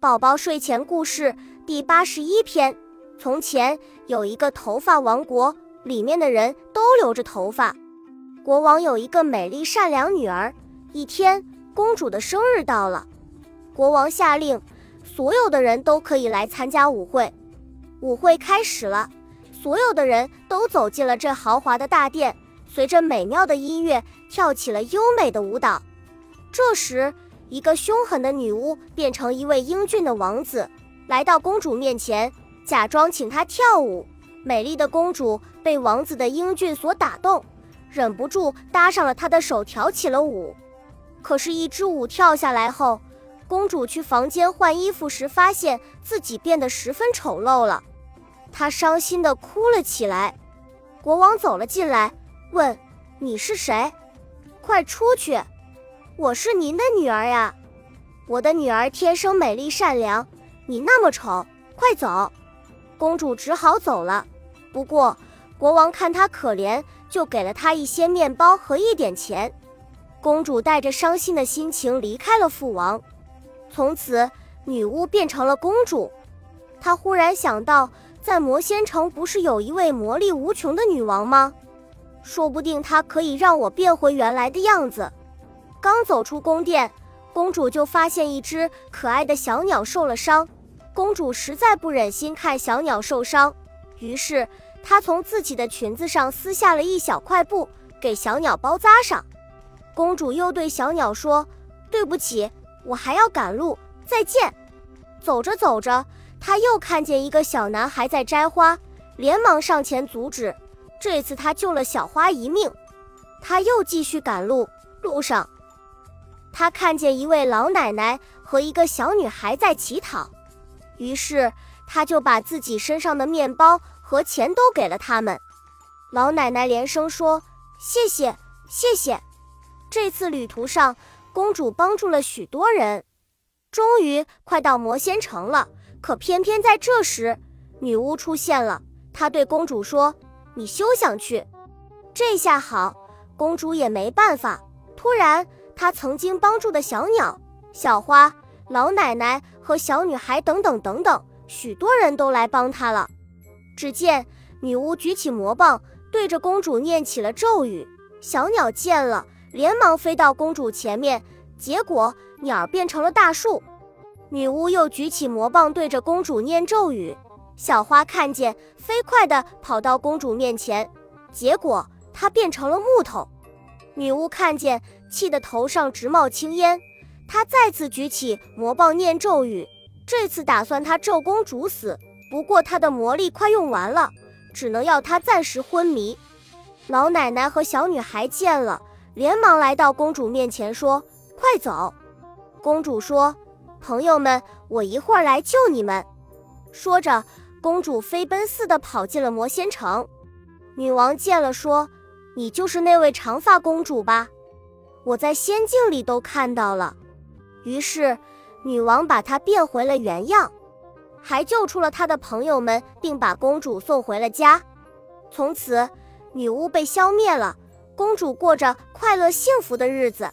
宝宝睡前故事第八十一篇：从前有一个头发王国，里面的人都留着头发。国王有一个美丽善良女儿。一天，公主的生日到了，国王下令，所有的人都可以来参加舞会。舞会开始了，所有的人都走进了这豪华的大殿，随着美妙的音乐跳起了优美的舞蹈。这时，一个凶狠的女巫变成一位英俊的王子，来到公主面前，假装请她跳舞。美丽的公主被王子的英俊所打动，忍不住搭上了他的手，跳起了舞。可是，一支舞跳下来后，公主去房间换衣服时，发现自己变得十分丑陋了。她伤心地哭了起来。国王走了进来，问：“你是谁？快出去！”我是您的女儿呀，我的女儿天生美丽善良，你那么丑，快走！公主只好走了。不过国王看她可怜，就给了她一些面包和一点钱。公主带着伤心的心情离开了父王。从此，女巫变成了公主。她忽然想到，在魔仙城不是有一位魔力无穷的女王吗？说不定她可以让我变回原来的样子。刚走出宫殿，公主就发现一只可爱的小鸟受了伤。公主实在不忍心看小鸟受伤，于是她从自己的裙子上撕下了一小块布，给小鸟包扎上。公主又对小鸟说：“对不起，我还要赶路，再见。”走着走着，她又看见一个小男孩在摘花，连忙上前阻止。这次她救了小花一命。她又继续赶路，路上。他看见一位老奶奶和一个小女孩在乞讨，于是他就把自己身上的面包和钱都给了他们。老奶奶连声说：“谢谢，谢谢。”这次旅途上，公主帮助了许多人，终于快到魔仙城了。可偏偏在这时，女巫出现了。她对公主说：“你休想去！”这下好，公主也没办法。突然。他曾经帮助的小鸟、小花、老奶奶和小女孩等等等等，许多人都来帮他了。只见女巫举起魔棒，对着公主念起了咒语。小鸟见了，连忙飞到公主前面，结果鸟变成了大树。女巫又举起魔棒，对着公主念咒语。小花看见，飞快地跑到公主面前，结果她变成了木头。女巫看见。气得头上直冒青烟，他再次举起魔棒念咒语，这次打算他咒公主死。不过他的魔力快用完了，只能要他暂时昏迷。老奶奶和小女孩见了，连忙来到公主面前说：“快走！”公主说：“朋友们，我一会儿来救你们。”说着，公主飞奔似的跑进了魔仙城。女王见了说：“你就是那位长发公主吧？”我在仙境里都看到了，于是女王把她变回了原样，还救出了她的朋友们，并把公主送回了家。从此，女巫被消灭了，公主过着快乐幸福的日子。